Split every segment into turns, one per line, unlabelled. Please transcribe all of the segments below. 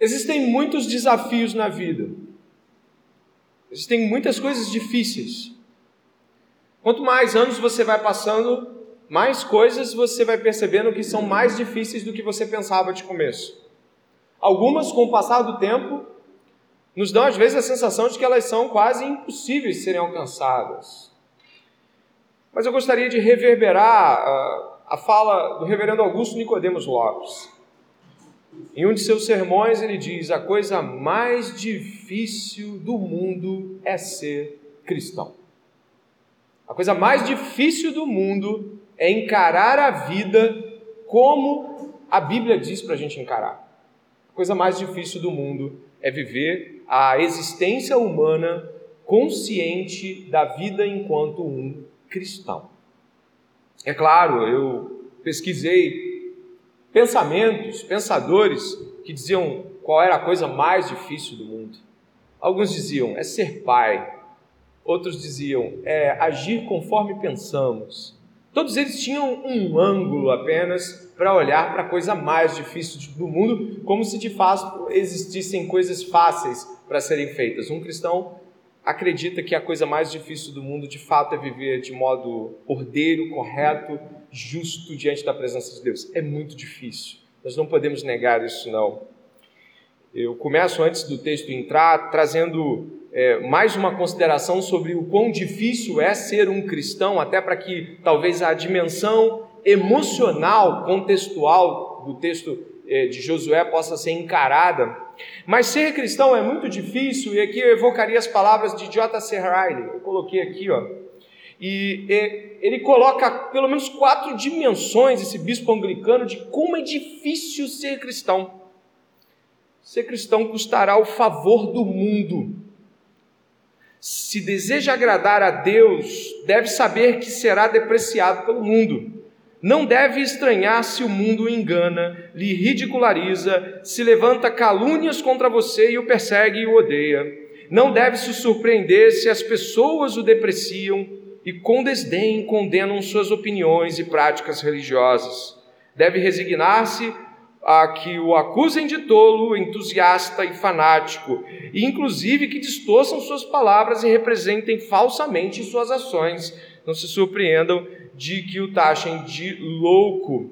Existem muitos desafios na vida. Existem muitas coisas difíceis. Quanto mais anos você vai passando, mais coisas você vai percebendo que são mais difíceis do que você pensava de começo. Algumas, com o passar do tempo, nos dão às vezes a sensação de que elas são quase impossíveis de serem alcançadas. Mas eu gostaria de reverberar uh, a fala do reverendo Augusto Nicodemos Lopes. Em um de seus sermões, ele diz: A coisa mais difícil do mundo é ser cristão. A coisa mais difícil do mundo é encarar a vida como a Bíblia diz para a gente encarar. A coisa mais difícil do mundo é viver a existência humana consciente da vida enquanto um cristão. É claro, eu pesquisei pensamentos, pensadores que diziam qual era a coisa mais difícil do mundo. Alguns diziam é ser pai, outros diziam é agir conforme pensamos. Todos eles tinham um ângulo apenas para olhar para a coisa mais difícil do mundo, como se de fato existissem coisas fáceis para serem feitas. Um cristão acredita que a coisa mais difícil do mundo de fato é viver de modo ordeiro, correto, justo diante da presença de Deus. É muito difícil. Nós não podemos negar isso, não. Eu começo antes do texto entrar trazendo é, mais uma consideração sobre o quão difícil é ser um cristão, até para que talvez a dimensão emocional, contextual do texto de Josué possa ser encarada. Mas ser cristão é muito difícil, e aqui eu evocaria as palavras de J.C. Riley, eu coloquei aqui, ó. E, e ele coloca pelo menos quatro dimensões, esse bispo anglicano, de como é difícil ser cristão. Ser cristão custará o favor do mundo se deseja agradar a Deus, deve saber que será depreciado pelo mundo. Não deve estranhar se o mundo o engana, lhe ridiculariza, se levanta calúnias contra você e o persegue e o odeia. Não deve se surpreender se as pessoas o depreciam e com desdém condenam suas opiniões e práticas religiosas. Deve resignar-se a que o acusem de tolo, entusiasta e fanático, e inclusive que distorçam suas palavras e representem falsamente suas ações. Não se surpreendam de que o taxem de louco.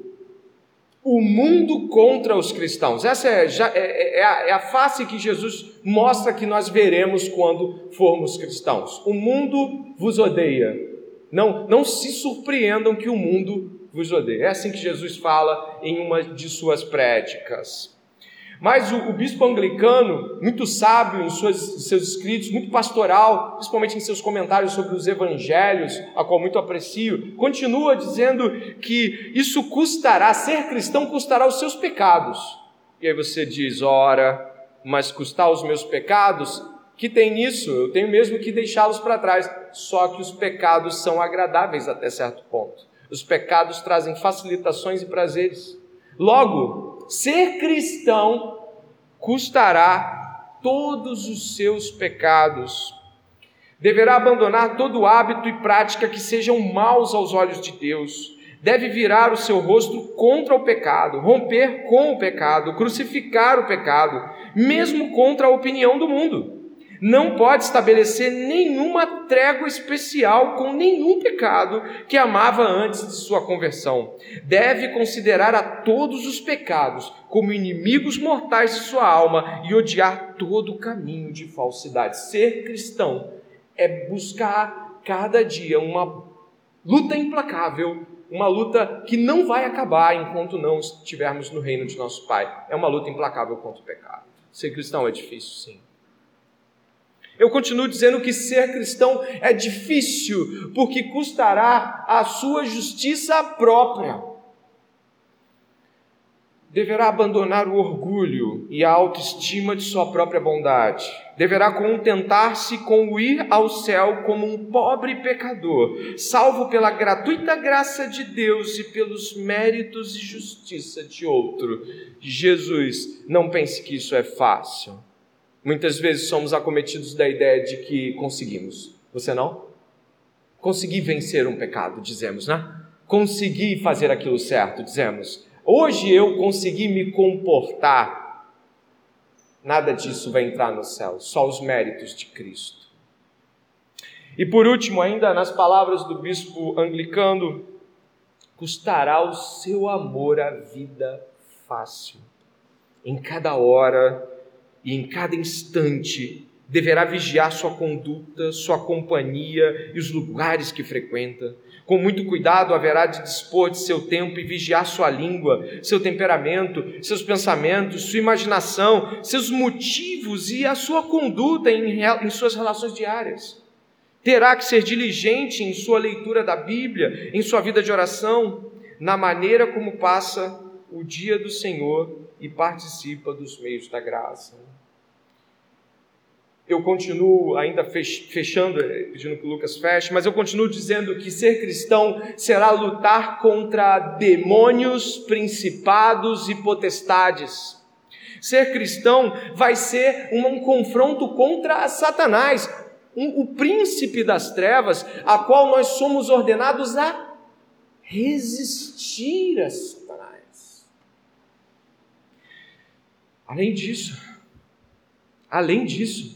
O mundo contra os cristãos. Essa é, já, é, é, é, a, é a face que Jesus mostra que nós veremos quando formos cristãos. O mundo vos odeia. Não, não se surpreendam que o mundo vos odeia. É assim que Jesus fala em uma de suas prédicas. Mas o, o bispo anglicano, muito sábio em suas, seus escritos, muito pastoral, principalmente em seus comentários sobre os evangelhos, a qual muito aprecio, continua dizendo que isso custará, ser cristão custará os seus pecados. E aí você diz, ora, mas custar os meus pecados? Que tem nisso? Eu tenho mesmo que deixá-los para trás. Só que os pecados são agradáveis até certo ponto. Os pecados trazem facilitações e prazeres. Logo, ser cristão custará todos os seus pecados. Deverá abandonar todo hábito e prática que sejam maus aos olhos de Deus. Deve virar o seu rosto contra o pecado, romper com o pecado, crucificar o pecado, mesmo contra a opinião do mundo não pode estabelecer nenhuma trégua especial com nenhum pecado que amava antes de sua conversão. Deve considerar a todos os pecados como inimigos mortais de sua alma e odiar todo o caminho de falsidade. Ser cristão é buscar cada dia uma luta implacável, uma luta que não vai acabar enquanto não estivermos no reino de nosso Pai. É uma luta implacável contra o pecado. Ser cristão é difícil, sim. Eu continuo dizendo que ser cristão é difícil, porque custará a sua justiça própria. Deverá abandonar o orgulho e a autoestima de sua própria bondade. Deverá contentar-se com o ir ao céu como um pobre pecador, salvo pela gratuita graça de Deus e pelos méritos e justiça de outro. Jesus, não pense que isso é fácil. Muitas vezes somos acometidos da ideia de que conseguimos. Você não? Consegui vencer um pecado, dizemos, né? Consegui fazer aquilo certo, dizemos. Hoje eu consegui me comportar nada disso vai entrar no céu, só os méritos de Cristo. E por último, ainda nas palavras do bispo anglicano, custará o seu amor a vida fácil. Em cada hora e em cada instante deverá vigiar sua conduta, sua companhia e os lugares que frequenta. Com muito cuidado haverá de dispor de seu tempo e vigiar sua língua, seu temperamento, seus pensamentos, sua imaginação, seus motivos e a sua conduta em, em suas relações diárias. Terá que ser diligente em sua leitura da Bíblia, em sua vida de oração, na maneira como passa o dia do Senhor e participa dos meios da graça eu continuo ainda fechando, eh, pedindo que o Lucas feche, mas eu continuo dizendo que ser cristão será lutar contra demônios, principados e potestades. Ser cristão vai ser um, um confronto contra Satanás, um, o príncipe das trevas, a qual nós somos ordenados a resistir a Satanás. Além disso, além disso,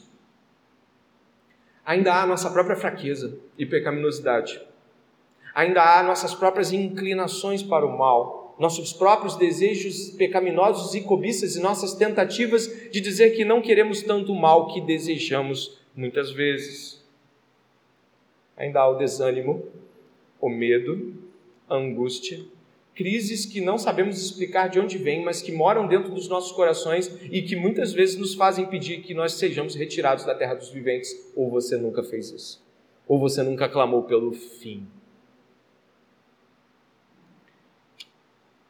ainda há nossa própria fraqueza e pecaminosidade. Ainda há nossas próprias inclinações para o mal, nossos próprios desejos pecaminosos e cobiças e nossas tentativas de dizer que não queremos tanto mal que desejamos muitas vezes. Ainda há o desânimo, o medo, a angústia crises que não sabemos explicar de onde vêm, mas que moram dentro dos nossos corações e que muitas vezes nos fazem pedir que nós sejamos retirados da terra dos viventes. Ou você nunca fez isso, ou você nunca clamou pelo fim.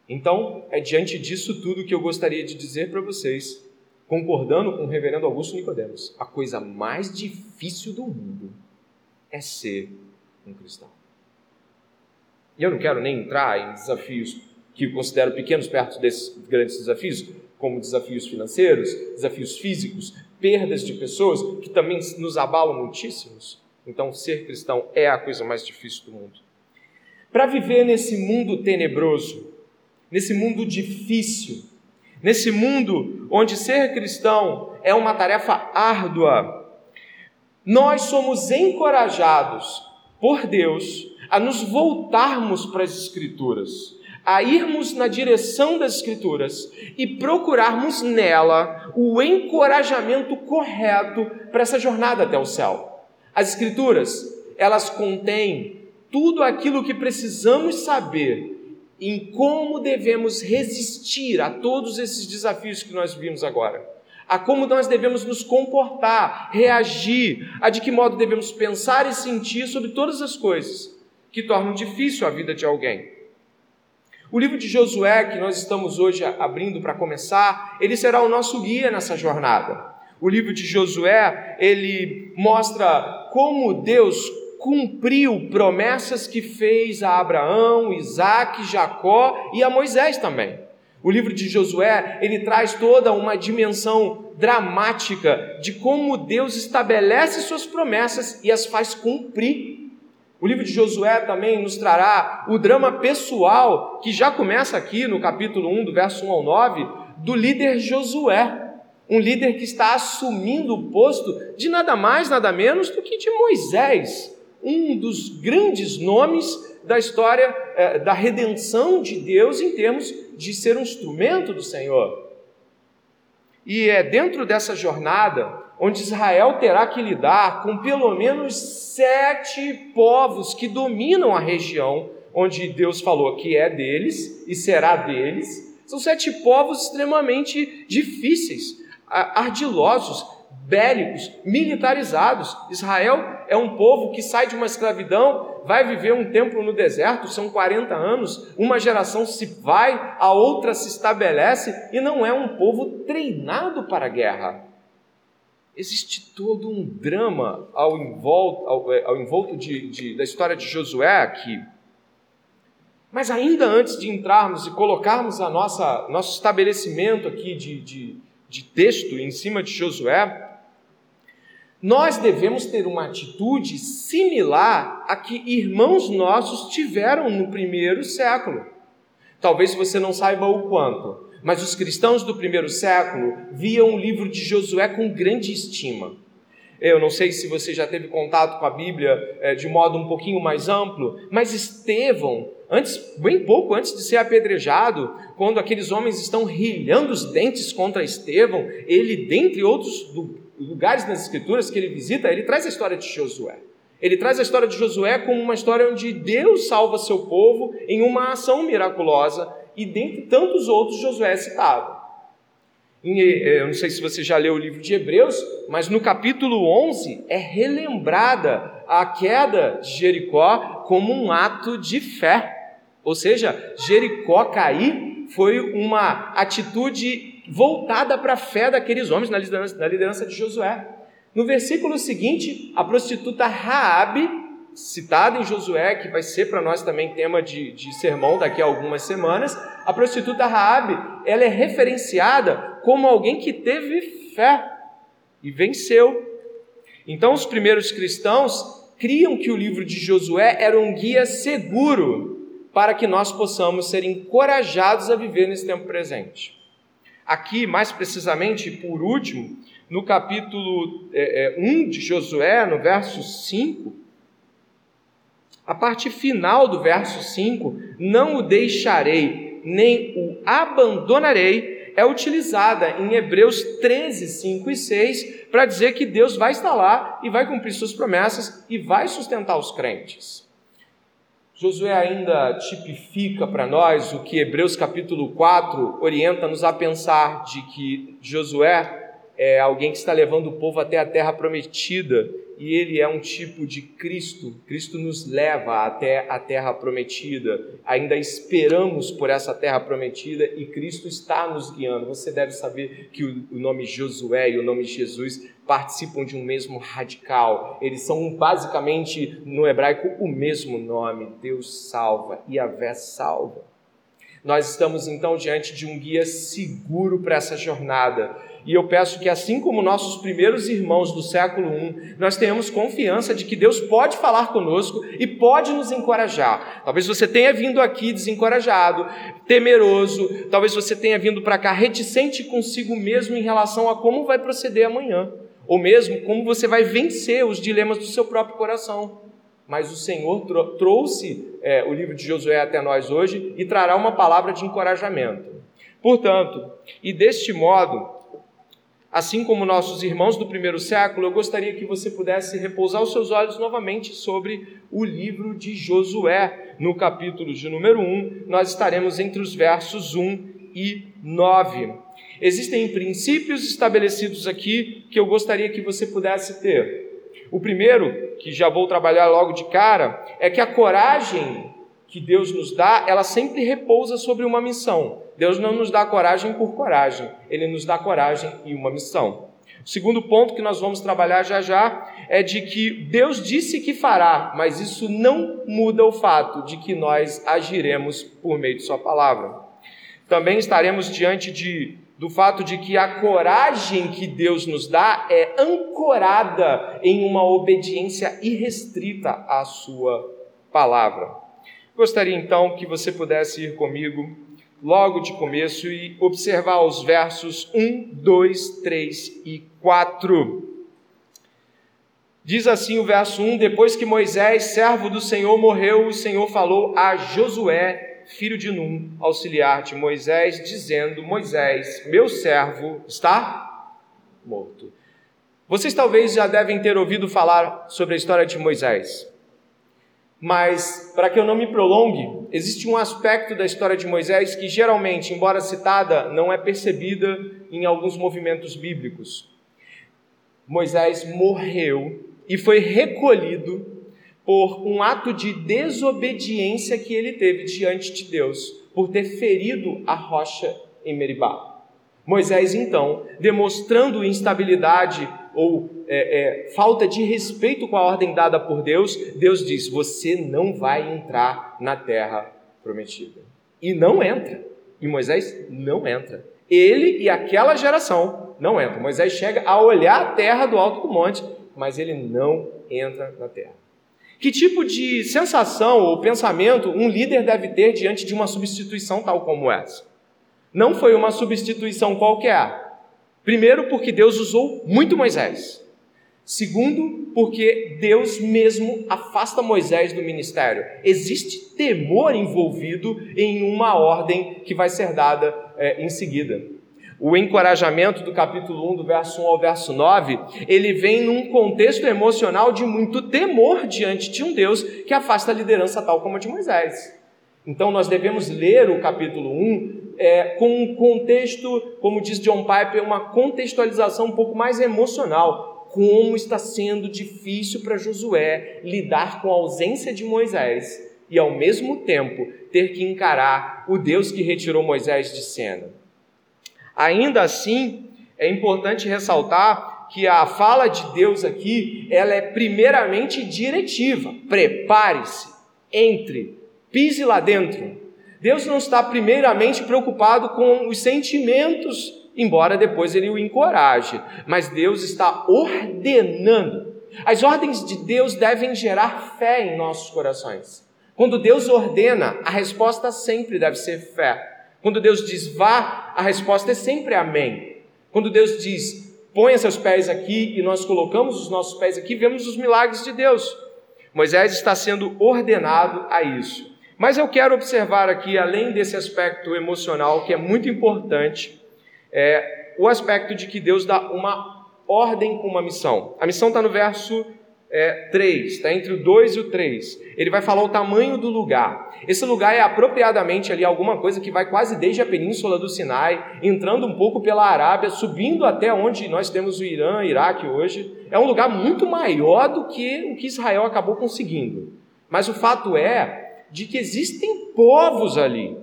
Então, é diante disso tudo que eu gostaria de dizer para vocês, concordando com o reverendo Augusto Nicodemos, a coisa mais difícil do mundo é ser um cristão. E eu não quero nem entrar em desafios que eu considero pequenos perto desses grandes desafios, como desafios financeiros, desafios físicos, perdas de pessoas que também nos abalam muitíssimos. Então, ser cristão é a coisa mais difícil do mundo. Para viver nesse mundo tenebroso, nesse mundo difícil, nesse mundo onde ser cristão é uma tarefa árdua, nós somos encorajados por Deus a nos voltarmos para as Escrituras, a irmos na direção das Escrituras e procurarmos nela o encorajamento correto para essa jornada até o céu. As Escrituras, elas contêm tudo aquilo que precisamos saber em como devemos resistir a todos esses desafios que nós vimos agora a como nós devemos nos comportar, reagir, a de que modo devemos pensar e sentir sobre todas as coisas que tornam difícil a vida de alguém. O livro de Josué, que nós estamos hoje abrindo para começar, ele será o nosso guia nessa jornada. O livro de Josué, ele mostra como Deus cumpriu promessas que fez a Abraão, Isaac, Jacó e a Moisés também. O livro de Josué, ele traz toda uma dimensão dramática de como Deus estabelece suas promessas e as faz cumprir o livro de Josué também nos trará o drama pessoal, que já começa aqui no capítulo 1, do verso 1 ao 9, do líder Josué. Um líder que está assumindo o posto de nada mais, nada menos do que de Moisés, um dos grandes nomes da história é, da redenção de Deus em termos de ser um instrumento do Senhor. E é dentro dessa jornada onde Israel terá que lidar com pelo menos sete povos que dominam a região onde Deus falou que é deles e será deles. São sete povos extremamente difíceis, ardilosos, bélicos, militarizados. Israel é um povo que sai de uma escravidão, vai viver um tempo no deserto, são 40 anos, uma geração se vai, a outra se estabelece e não é um povo treinado para a guerra existe todo um drama ao envolto, ao, é, ao envolto de, de, da história de Josué aqui. Mas ainda antes de entrarmos e colocarmos a nossa nosso estabelecimento aqui de, de, de texto em cima de Josué, nós devemos ter uma atitude similar a que irmãos nossos tiveram no primeiro século. Talvez você não saiba o quanto, mas os cristãos do primeiro século viam o livro de Josué com grande estima. Eu não sei se você já teve contato com a Bíblia é, de modo um pouquinho mais amplo, mas Estevão, antes, bem pouco antes de ser apedrejado, quando aqueles homens estão rilhando os dentes contra Estevão, ele, dentre outros lugares nas Escrituras que ele visita, ele traz a história de Josué. Ele traz a história de Josué como uma história onde Deus salva seu povo em uma ação miraculosa, e dentre tantos outros, Josué é citado. Eh, eu não sei se você já leu o livro de Hebreus, mas no capítulo 11 é relembrada a queda de Jericó como um ato de fé. Ou seja, Jericó cair foi uma atitude voltada para a fé daqueles homens na liderança, na liderança de Josué. No versículo seguinte, a prostituta Raabe, citada em Josué, que vai ser para nós também tema de, de sermão daqui a algumas semanas, a prostituta Raabe, ela é referenciada como alguém que teve fé e venceu. Então os primeiros cristãos criam que o livro de Josué era um guia seguro para que nós possamos ser encorajados a viver nesse tempo presente. Aqui, mais precisamente, por último, no capítulo é, é, 1 de Josué, no verso 5, a parte final do verso 5, não o deixarei, nem o abandonarei, é utilizada em Hebreus 13, 5 e 6, para dizer que Deus vai estar lá e vai cumprir suas promessas e vai sustentar os crentes. Josué ainda tipifica para nós o que Hebreus capítulo 4 orienta-nos a pensar de que Josué é alguém que está levando o povo até a terra prometida e ele é um tipo de Cristo. Cristo nos leva até a terra prometida. Ainda esperamos por essa terra prometida e Cristo está nos guiando. Você deve saber que o nome Josué e o nome Jesus participam de um mesmo radical. Eles são basicamente no hebraico o mesmo nome. Deus salva e a Vé salva. Nós estamos então diante de um guia seguro para essa jornada e eu peço que, assim como nossos primeiros irmãos do século I, nós tenhamos confiança de que Deus pode falar conosco e pode nos encorajar. Talvez você tenha vindo aqui desencorajado, temeroso, talvez você tenha vindo para cá reticente consigo mesmo em relação a como vai proceder amanhã, ou mesmo como você vai vencer os dilemas do seu próprio coração. Mas o Senhor trouxe é, o livro de Josué até nós hoje e trará uma palavra de encorajamento. Portanto, e deste modo, Assim como nossos irmãos do primeiro século, eu gostaria que você pudesse repousar os seus olhos novamente sobre o livro de Josué. No capítulo de número 1, nós estaremos entre os versos 1 e 9. Existem princípios estabelecidos aqui que eu gostaria que você pudesse ter. O primeiro, que já vou trabalhar logo de cara, é que a coragem que Deus nos dá, ela sempre repousa sobre uma missão. Deus não nos dá coragem por coragem, Ele nos dá coragem e uma missão. O segundo ponto que nós vamos trabalhar já já é de que Deus disse que fará, mas isso não muda o fato de que nós agiremos por meio de Sua palavra. Também estaremos diante de, do fato de que a coragem que Deus nos dá é ancorada em uma obediência irrestrita à Sua palavra. Gostaria então que você pudesse ir comigo logo de começo e observar os versos 1, 2, 3 e 4. Diz assim o verso 1: Depois que Moisés, servo do Senhor, morreu, o Senhor falou a Josué, filho de Num, auxiliar de Moisés, dizendo: Moisés, meu servo, está morto. Vocês talvez já devem ter ouvido falar sobre a história de Moisés. Mas, para que eu não me prolongue, existe um aspecto da história de Moisés que, geralmente, embora citada, não é percebida em alguns movimentos bíblicos. Moisés morreu e foi recolhido por um ato de desobediência que ele teve diante de Deus, por ter ferido a rocha em Meribá. Moisés, então, demonstrando instabilidade ou é, é, falta de respeito com a ordem dada por Deus, Deus diz: Você não vai entrar na terra prometida. E não entra. E Moisés não entra. Ele e aquela geração não entram. Moisés chega a olhar a terra do alto do monte, mas ele não entra na terra. Que tipo de sensação ou pensamento um líder deve ter diante de uma substituição tal como essa? Não foi uma substituição qualquer. Primeiro, porque Deus usou muito Moisés. Segundo, porque Deus mesmo afasta Moisés do ministério. Existe temor envolvido em uma ordem que vai ser dada é, em seguida. O encorajamento do capítulo 1, do verso 1 ao verso 9, ele vem num contexto emocional de muito temor diante de um Deus que afasta a liderança tal como a de Moisés. Então nós devemos ler o capítulo 1 é, com um contexto, como diz John Piper, uma contextualização um pouco mais emocional. Como está sendo difícil para Josué lidar com a ausência de Moisés e, ao mesmo tempo, ter que encarar o Deus que retirou Moisés de cena. Ainda assim, é importante ressaltar que a fala de Deus aqui, ela é primeiramente diretiva. Prepare-se, entre, pise lá dentro. Deus não está primeiramente preocupado com os sentimentos, embora depois ele o encoraje, mas Deus está ordenando. As ordens de Deus devem gerar fé em nossos corações. Quando Deus ordena, a resposta sempre deve ser fé. Quando Deus diz vá, a resposta é sempre amém. Quando Deus diz ponha seus pés aqui e nós colocamos os nossos pés aqui, vemos os milagres de Deus. Moisés está sendo ordenado a isso. Mas eu quero observar aqui, além desse aspecto emocional, que é muito importante, é o aspecto de que Deus dá uma ordem com uma missão. A missão está no verso é, 3, está entre o 2 e o 3. Ele vai falar o tamanho do lugar. Esse lugar é apropriadamente ali alguma coisa que vai quase desde a península do Sinai, entrando um pouco pela Arábia, subindo até onde nós temos o Irã, Iraque hoje. É um lugar muito maior do que o que Israel acabou conseguindo. Mas o fato é de que existem povos ali.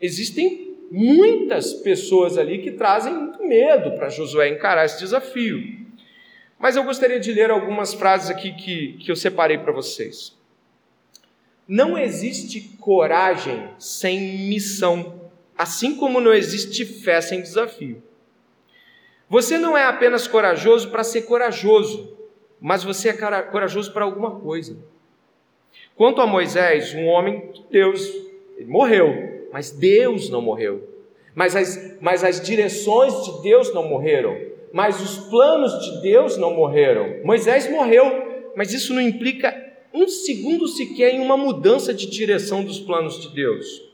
Existem muitas pessoas ali que trazem muito medo para Josué encarar esse desafio. Mas eu gostaria de ler algumas frases aqui que, que eu separei para vocês. Não existe coragem sem missão, assim como não existe fé sem desafio. Você não é apenas corajoso para ser corajoso, mas você é corajoso para alguma coisa. Quanto a Moisés, um homem de Deus, ele morreu, mas Deus não morreu. Mas as, mas as direções de Deus não morreram mas os planos de Deus não morreram. Moisés morreu, mas isso não implica um segundo sequer em uma mudança de direção dos planos de Deus.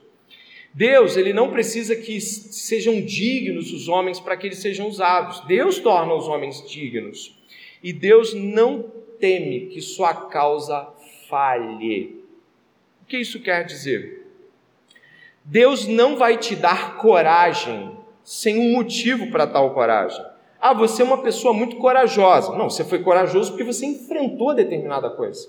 Deus, ele não precisa que sejam dignos os homens para que eles sejam usados. Deus torna os homens dignos. E Deus não teme que sua causa falhe. O que isso quer dizer? Deus não vai te dar coragem sem um motivo para tal coragem. Ah, você é uma pessoa muito corajosa. Não, você foi corajoso porque você enfrentou determinada coisa.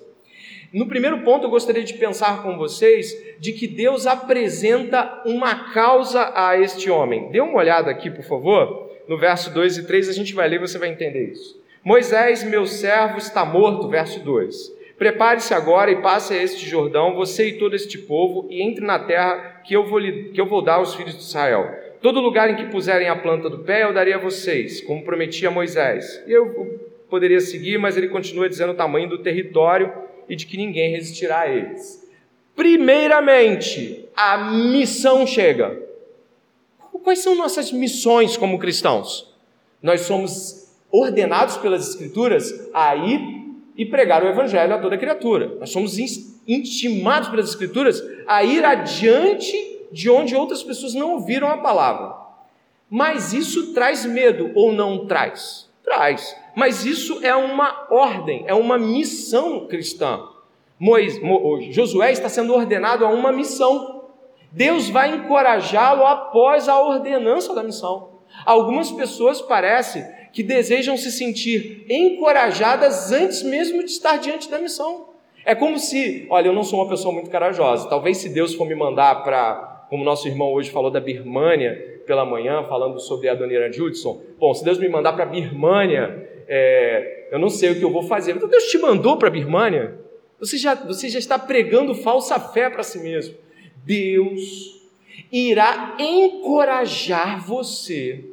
No primeiro ponto, eu gostaria de pensar com vocês de que Deus apresenta uma causa a este homem. Dê uma olhada aqui, por favor. No verso 2 e 3 a gente vai ler e você vai entender isso. Moisés, meu servo, está morto, verso 2. Prepare-se agora e passe a este Jordão, você e todo este povo, e entre na terra que eu vou, que eu vou dar aos filhos de Israel. Todo lugar em que puserem a planta do pé eu daria a vocês, como prometi a Moisés. Eu poderia seguir, mas ele continua dizendo o tamanho do território e de que ninguém resistirá a eles. Primeiramente, a missão chega. Quais são nossas missões como cristãos? Nós somos ordenados pelas Escrituras a ir e pregar o Evangelho a toda criatura. Nós somos intimados pelas Escrituras a ir adiante de onde outras pessoas não ouviram a palavra. Mas isso traz medo ou não traz? Traz. Mas isso é uma ordem, é uma missão cristã. Moisés, Josué está sendo ordenado a uma missão. Deus vai encorajá-lo após a ordenança da missão. Algumas pessoas parece que desejam se sentir encorajadas antes mesmo de estar diante da missão. É como se, olha, eu não sou uma pessoa muito corajosa. Talvez se Deus for me mandar para como nosso irmão hoje falou da Birmânia pela manhã, falando sobre a Dona Judson. Bom, se Deus me mandar para a Birmânia, é, eu não sei o que eu vou fazer. Então Deus te mandou para a Birmânia? Você já, você já está pregando falsa fé para si mesmo. Deus irá encorajar você,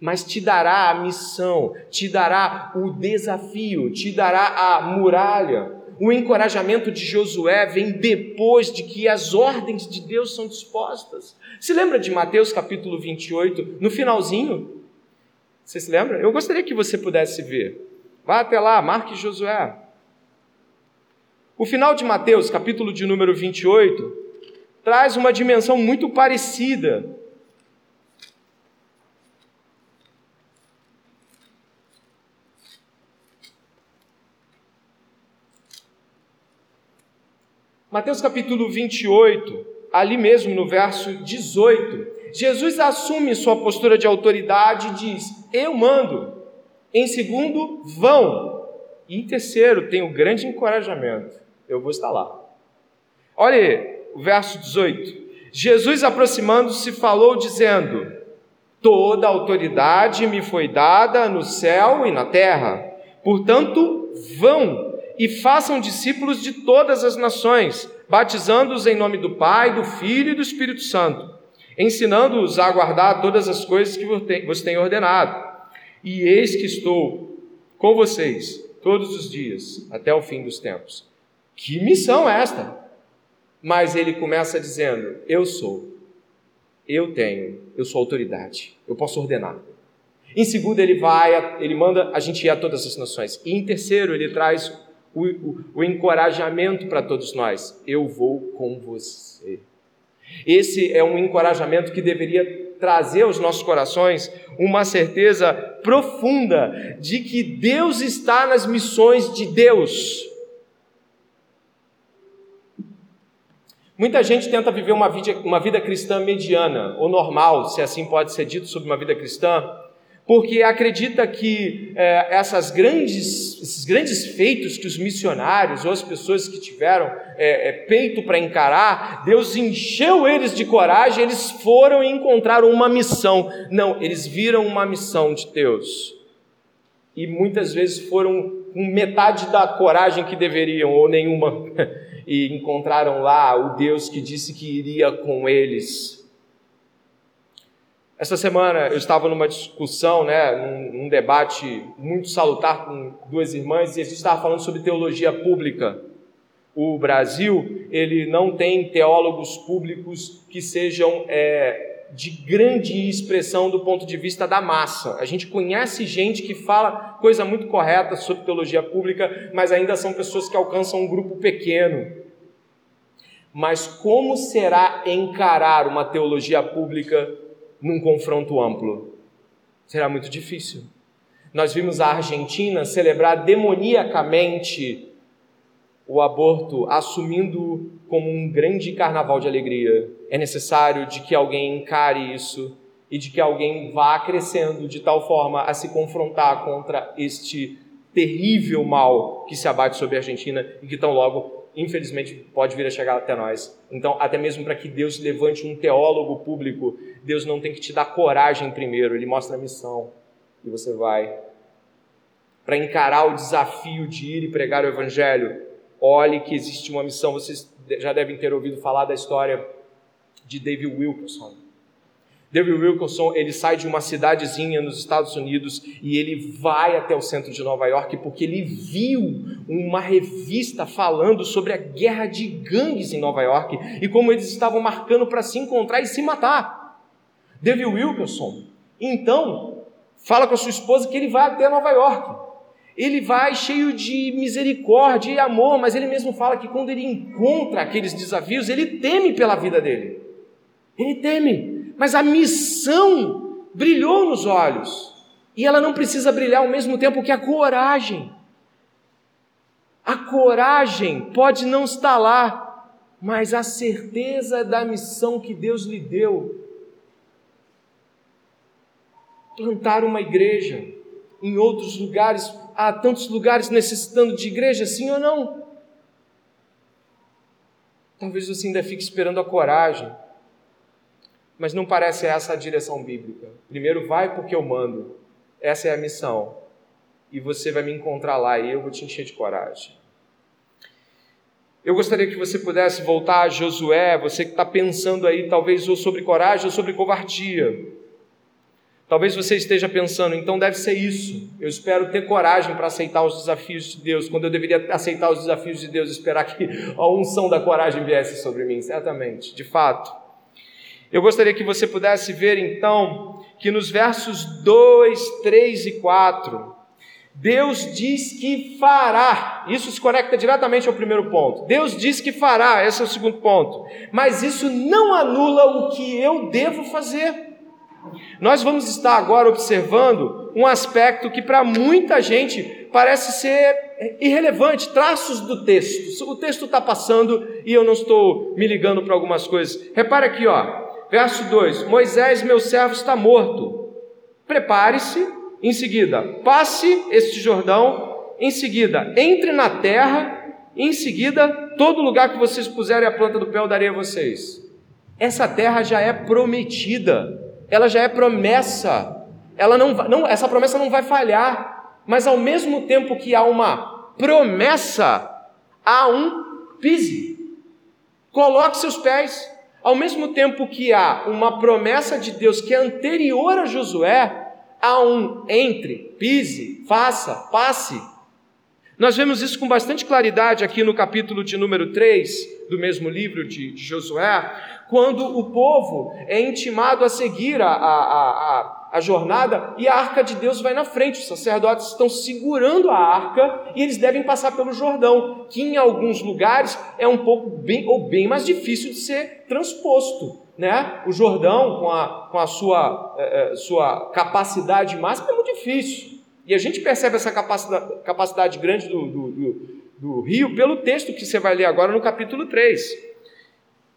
mas te dará a missão, te dará o desafio, te dará a muralha. o encorajamento de Josué vem depois de que as ordens de Deus são dispostas. Se lembra de Mateus capítulo 28, no finalzinho? Você se lembra? Eu gostaria que você pudesse ver. Vá até lá, marque Josué. O final de Mateus, capítulo de número 28, traz uma dimensão muito parecida Mateus capítulo 28, ali mesmo no verso 18, Jesus assume sua postura de autoridade e diz: Eu mando. Em segundo, vão. E em terceiro, tem o grande encorajamento: Eu vou estar lá. Olha o verso 18. Jesus, aproximando-se, falou, dizendo: Toda autoridade me foi dada no céu e na terra. Portanto, vão e façam discípulos de todas as nações, batizando-os em nome do Pai, do Filho e do Espírito Santo, ensinando-os a guardar todas as coisas que vos tenho ordenado. E eis que estou com vocês todos os dias, até o fim dos tempos. Que missão é esta? Mas ele começa dizendo: Eu sou, eu tenho, eu sou autoridade, eu posso ordenar. Em segundo, ele vai, ele manda a gente ir a todas as nações. E em terceiro, ele traz o, o, o encorajamento para todos nós: eu vou com você. Esse é um encorajamento que deveria trazer aos nossos corações uma certeza profunda de que Deus está nas missões de Deus. Muita gente tenta viver uma vida, uma vida cristã mediana, ou normal, se assim pode ser dito sobre uma vida cristã, porque acredita que é, essas grandes, esses grandes feitos que os missionários ou as pessoas que tiveram é, é, peito para encarar, Deus encheu eles de coragem, eles foram e encontraram uma missão. Não, eles viram uma missão de Deus. E muitas vezes foram com metade da coragem que deveriam, ou nenhuma, e encontraram lá o Deus que disse que iria com eles essa semana eu estava numa discussão, né, num, num, debate muito salutar com duas irmãs e a gente estava falando sobre teologia pública. O Brasil ele não tem teólogos públicos que sejam é, de grande expressão do ponto de vista da massa. A gente conhece gente que fala coisa muito correta sobre teologia pública, mas ainda são pessoas que alcançam um grupo pequeno. Mas como será encarar uma teologia pública num confronto amplo? Será muito difícil. Nós vimos a Argentina celebrar demoniacamente o aborto, assumindo como um grande carnaval de alegria. É necessário de que alguém encare isso e de que alguém vá crescendo de tal forma a se confrontar contra este terrível mal que se abate sobre a Argentina e que tão logo infelizmente, pode vir a chegar até nós. Então, até mesmo para que Deus levante um teólogo público, Deus não tem que te dar coragem primeiro, Ele mostra a missão e você vai. Para encarar o desafio de ir e pregar o Evangelho, olhe que existe uma missão. Vocês já devem ter ouvido falar da história de David Wilkerson. David Wilkerson, ele sai de uma cidadezinha nos Estados Unidos e ele vai até o centro de Nova York porque ele viu uma revista falando sobre a guerra de gangues em Nova York e como eles estavam marcando para se encontrar e se matar. David Wilkerson, então, fala com a sua esposa que ele vai até Nova York. Ele vai cheio de misericórdia e amor, mas ele mesmo fala que quando ele encontra aqueles desafios, ele teme pela vida dele. Ele teme mas a missão brilhou nos olhos. E ela não precisa brilhar ao mesmo tempo que a coragem. A coragem pode não estar lá, mas a certeza da missão que Deus lhe deu plantar uma igreja em outros lugares, há tantos lugares necessitando de igreja, sim ou não? Talvez você ainda fique esperando a coragem mas não parece essa a direção bíblica. Primeiro, vai porque eu mando. Essa é a missão. E você vai me encontrar lá e eu vou te encher de coragem. Eu gostaria que você pudesse voltar a Josué, você que está pensando aí talvez ou sobre coragem ou sobre covardia. Talvez você esteja pensando, então deve ser isso. Eu espero ter coragem para aceitar os desafios de Deus, quando eu deveria aceitar os desafios de Deus, esperar que a unção da coragem viesse sobre mim, certamente, de fato. Eu gostaria que você pudesse ver então que nos versos 2, 3 e 4, Deus diz que fará. Isso se conecta diretamente ao primeiro ponto. Deus diz que fará, esse é o segundo ponto. Mas isso não anula o que eu devo fazer. Nós vamos estar agora observando um aspecto que para muita gente parece ser irrelevante, traços do texto. O texto está passando e eu não estou me ligando para algumas coisas. Repare aqui, ó, verso 2: Moisés, meu servo, está morto. Prepare-se, em seguida, passe este Jordão, em seguida, entre na terra, em seguida, todo lugar que vocês puserem a planta do pé eu darei a vocês. Essa terra já é prometida ela já é promessa. Ela não, não, essa promessa não vai falhar. Mas ao mesmo tempo que há uma promessa, há um pise. Coloque seus pés. Ao mesmo tempo que há uma promessa de Deus que é anterior a Josué, há um entre, pise, faça, passe. Nós vemos isso com bastante claridade aqui no capítulo de número 3 do mesmo livro de Josué, quando o povo é intimado a seguir a, a, a, a, jornada e a arca de Deus vai na frente. Os sacerdotes estão segurando a arca e eles devem passar pelo Jordão, que em alguns lugares é um pouco bem ou bem mais difícil de ser transposto. Né? O Jordão, com a, com a sua, é, sua capacidade máxima, é muito difícil. E a gente percebe essa capacidade, capacidade grande do, do, do, do rio pelo texto que você vai ler agora no capítulo 3.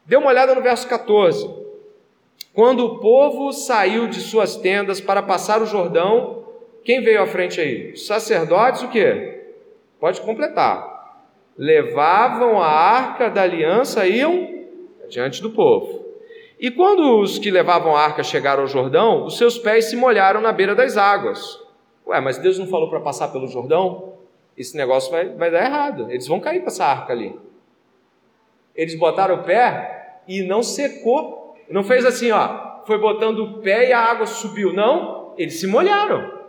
Dê uma olhada no verso 14. Quando o povo saiu de suas tendas para passar o Jordão, quem veio à frente aí? Os sacerdotes, o quê? Pode completar. Levavam a arca da aliança e iam diante do povo. E quando os que levavam a arca chegaram ao Jordão, os seus pés se molharam na beira das águas. Ué, mas Deus não falou para passar pelo Jordão? Esse negócio vai, vai dar errado. Eles vão cair com essa arca ali. Eles botaram o pé e não secou. Não fez assim, ó, foi botando o pé e a água subiu. Não, eles se molharam.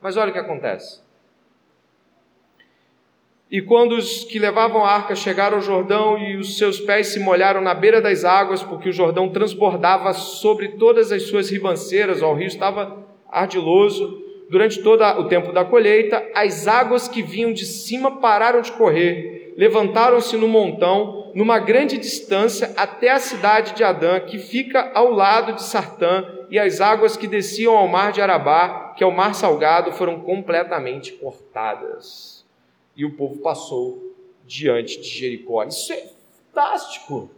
Mas olha o que acontece. E quando os que levavam a arca chegaram ao Jordão e os seus pés se molharam na beira das águas, porque o Jordão transbordava sobre todas as suas ribanceiras, ó, o rio estava ardiloso. Durante todo o tempo da colheita, as águas que vinham de cima pararam de correr, levantaram-se no montão numa grande distância até a cidade de Adã, que fica ao lado de Sartã, e as águas que desciam ao mar de Arabá, que é o mar salgado, foram completamente cortadas. E o povo passou diante de Jericó. Isso é fantástico.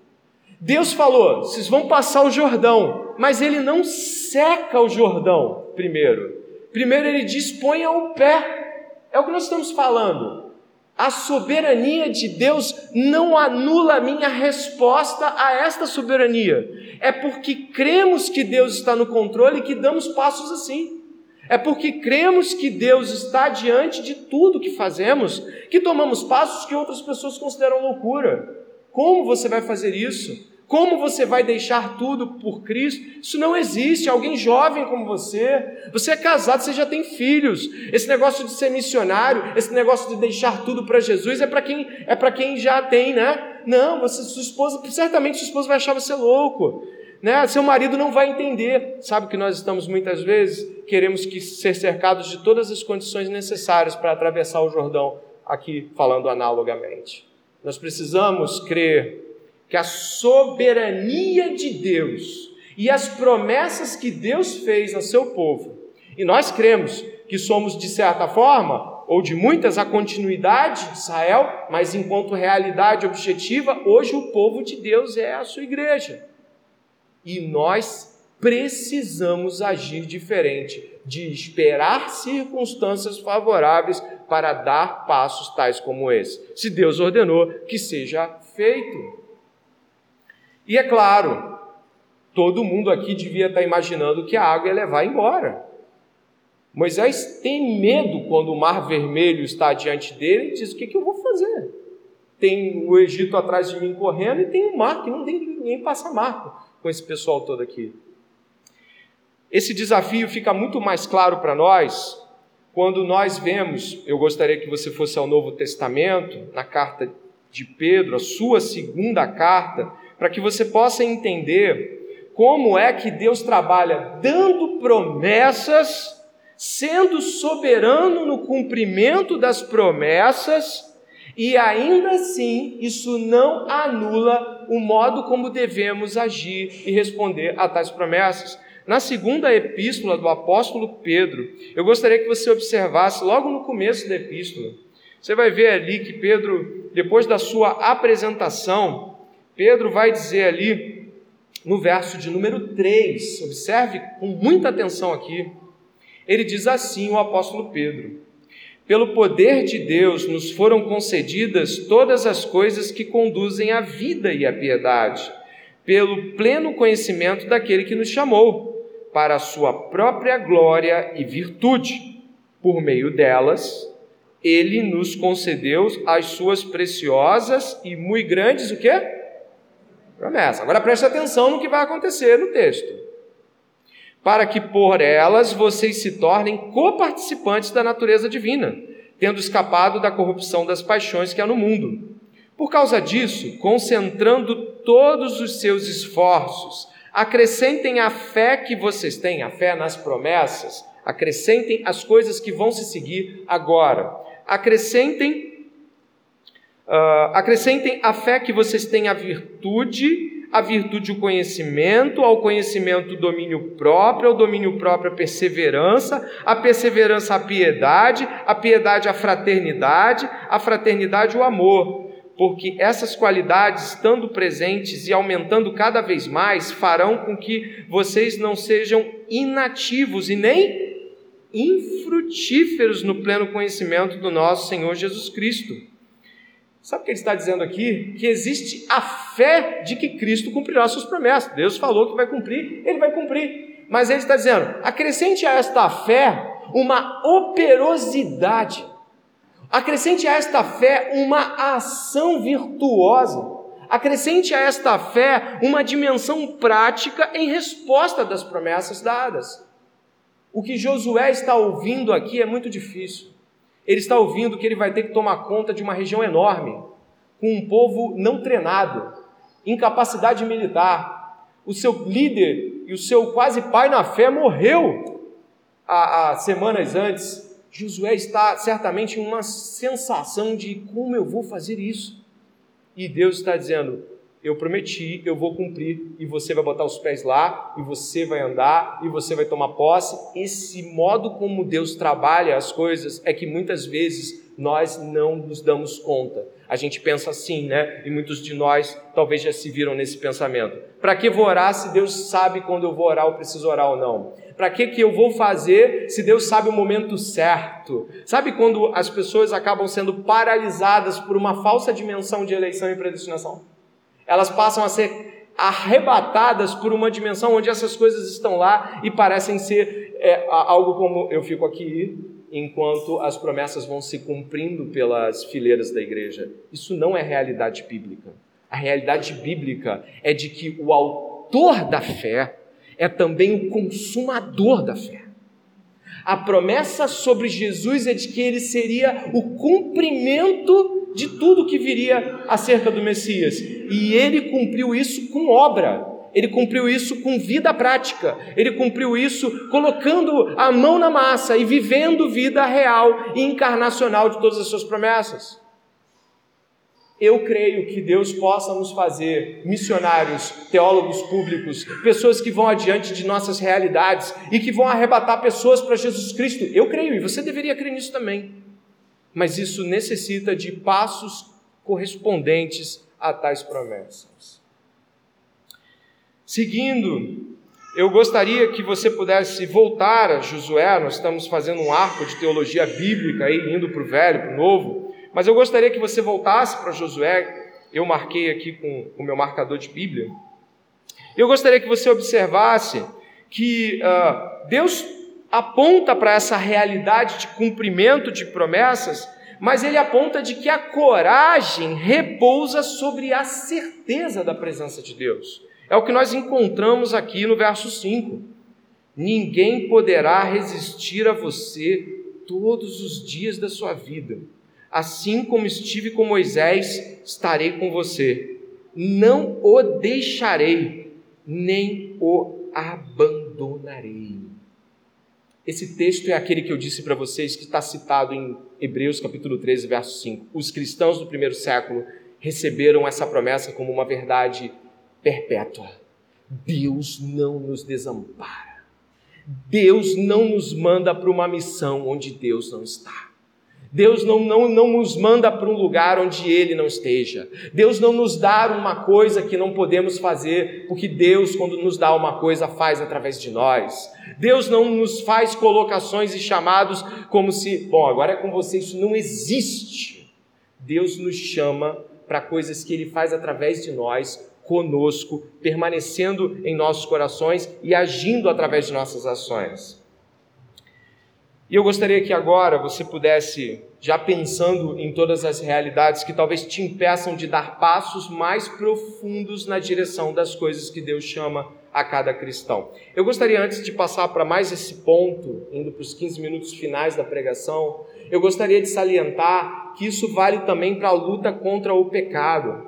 Deus falou: vocês vão passar o Jordão, mas ele não seca o Jordão primeiro. Primeiro ele diz: ponha o pé. É o que nós estamos falando. A soberania de Deus não anula a minha resposta a esta soberania. É porque cremos que Deus está no controle que damos passos assim. É porque cremos que Deus está diante de tudo que fazemos que tomamos passos que outras pessoas consideram loucura. Como você vai fazer isso? Como você vai deixar tudo por Cristo? Isso não existe. Alguém jovem como você, você é casado, você já tem filhos. Esse negócio de ser missionário, esse negócio de deixar tudo para Jesus é para quem é para quem já tem, né? Não, você, sua esposa, certamente sua esposa vai achar você louco. Né? Seu marido não vai entender. Sabe que nós estamos muitas vezes queremos que ser cercados de todas as condições necessárias para atravessar o Jordão, aqui falando analogamente. Nós precisamos crer que a soberania de Deus e as promessas que Deus fez a seu povo, e nós cremos que somos, de certa forma, ou de muitas, a continuidade de Israel, mas enquanto realidade objetiva, hoje o povo de Deus é a sua igreja. E nós precisamos agir diferente, de esperar circunstâncias favoráveis para dar passos tais como esse. Se Deus ordenou que seja feito. E é claro, todo mundo aqui devia estar imaginando que a água ia levar embora. Moisés tem medo quando o mar vermelho está diante dele e diz: O que, que eu vou fazer? Tem o Egito atrás de mim correndo e tem o mar, que não tem ninguém passa marco com esse pessoal todo aqui. Esse desafio fica muito mais claro para nós quando nós vemos, eu gostaria que você fosse ao Novo Testamento, na carta de Pedro, a sua segunda carta, para que você possa entender como é que Deus trabalha dando promessas, sendo soberano no cumprimento das promessas, e ainda assim isso não anula o modo como devemos agir e responder a tais promessas. Na segunda epístola do apóstolo Pedro, eu gostaria que você observasse logo no começo da epístola. Você vai ver ali que Pedro, depois da sua apresentação, Pedro vai dizer ali no verso de número 3, observe com muita atenção aqui. Ele diz assim, o apóstolo Pedro: Pelo poder de Deus nos foram concedidas todas as coisas que conduzem à vida e à piedade, pelo pleno conhecimento daquele que nos chamou para a sua própria glória e virtude. Por meio delas, ele nos concedeu as suas preciosas e muito grandes o quê? Promessas. Agora preste atenção no que vai acontecer no texto. Para que por elas vocês se tornem coparticipantes da natureza divina, tendo escapado da corrupção das paixões que há no mundo. Por causa disso, concentrando todos os seus esforços Acrescentem a fé que vocês têm, a fé nas promessas. Acrescentem as coisas que vão se seguir agora. Acrescentem, uh, acrescentem a fé que vocês têm a virtude, a virtude o conhecimento, ao conhecimento o domínio próprio, ao domínio próprio a perseverança, a perseverança a piedade, a piedade a fraternidade, a fraternidade o amor porque essas qualidades, estando presentes e aumentando cada vez mais, farão com que vocês não sejam inativos e nem infrutíferos no pleno conhecimento do nosso Senhor Jesus Cristo. Sabe o que ele está dizendo aqui? Que existe a fé de que Cristo cumprirá suas promessas. Deus falou que vai cumprir, ele vai cumprir. Mas ele está dizendo: acrescente a esta fé uma operosidade Acrescente a esta fé uma ação virtuosa. Acrescente a esta fé uma dimensão prática em resposta das promessas dadas. O que Josué está ouvindo aqui é muito difícil. Ele está ouvindo que ele vai ter que tomar conta de uma região enorme, com um povo não treinado, incapacidade militar. O seu líder e o seu quase pai na fé morreu há, há semanas antes Josué está certamente em uma sensação de como eu vou fazer isso. E Deus está dizendo: Eu prometi, eu vou cumprir, e você vai botar os pés lá, e você vai andar, e você vai tomar posse. Esse modo como Deus trabalha as coisas é que muitas vezes nós não nos damos conta. A gente pensa assim, né? E muitos de nós talvez já se viram nesse pensamento. Para que vou orar se Deus sabe quando eu vou orar ou preciso orar ou não? Para que, que eu vou fazer se Deus sabe o momento certo? Sabe quando as pessoas acabam sendo paralisadas por uma falsa dimensão de eleição e predestinação? Elas passam a ser arrebatadas por uma dimensão onde essas coisas estão lá e parecem ser é, algo como eu fico aqui enquanto as promessas vão se cumprindo pelas fileiras da igreja. Isso não é realidade bíblica. A realidade bíblica é de que o autor da fé é também o consumador da fé. A promessa sobre Jesus é de que ele seria o cumprimento de tudo que viria acerca do Messias. E ele cumpriu isso com obra, ele cumpriu isso com vida prática, ele cumpriu isso colocando a mão na massa e vivendo vida real e encarnacional de todas as suas promessas. Eu creio que Deus possa nos fazer missionários, teólogos públicos, pessoas que vão adiante de nossas realidades e que vão arrebatar pessoas para Jesus Cristo. Eu creio, e você deveria crer nisso também. Mas isso necessita de passos correspondentes a tais promessas. Seguindo, eu gostaria que você pudesse voltar a Josué, nós estamos fazendo um arco de teologia bíblica aí, indo para o velho, para o novo. Mas eu gostaria que você voltasse para Josué, eu marquei aqui com o meu marcador de Bíblia. Eu gostaria que você observasse que uh, Deus aponta para essa realidade de cumprimento de promessas, mas ele aponta de que a coragem repousa sobre a certeza da presença de Deus. É o que nós encontramos aqui no verso 5. ninguém poderá resistir a você todos os dias da sua vida. Assim como estive com Moisés, estarei com você. Não o deixarei, nem o abandonarei. Esse texto é aquele que eu disse para vocês que está citado em Hebreus capítulo 13, verso 5. Os cristãos do primeiro século receberam essa promessa como uma verdade perpétua. Deus não nos desampara. Deus não nos manda para uma missão onde Deus não está. Deus não, não, não nos manda para um lugar onde Ele não esteja. Deus não nos dá uma coisa que não podemos fazer, porque Deus, quando nos dá uma coisa, faz através de nós. Deus não nos faz colocações e chamados como se, bom, agora é com você, isso não existe. Deus nos chama para coisas que Ele faz através de nós, conosco, permanecendo em nossos corações e agindo através de nossas ações. E eu gostaria que agora você pudesse, já pensando em todas as realidades que talvez te impeçam de dar passos mais profundos na direção das coisas que Deus chama a cada cristão. Eu gostaria, antes de passar para mais esse ponto, indo para os 15 minutos finais da pregação, eu gostaria de salientar que isso vale também para a luta contra o pecado.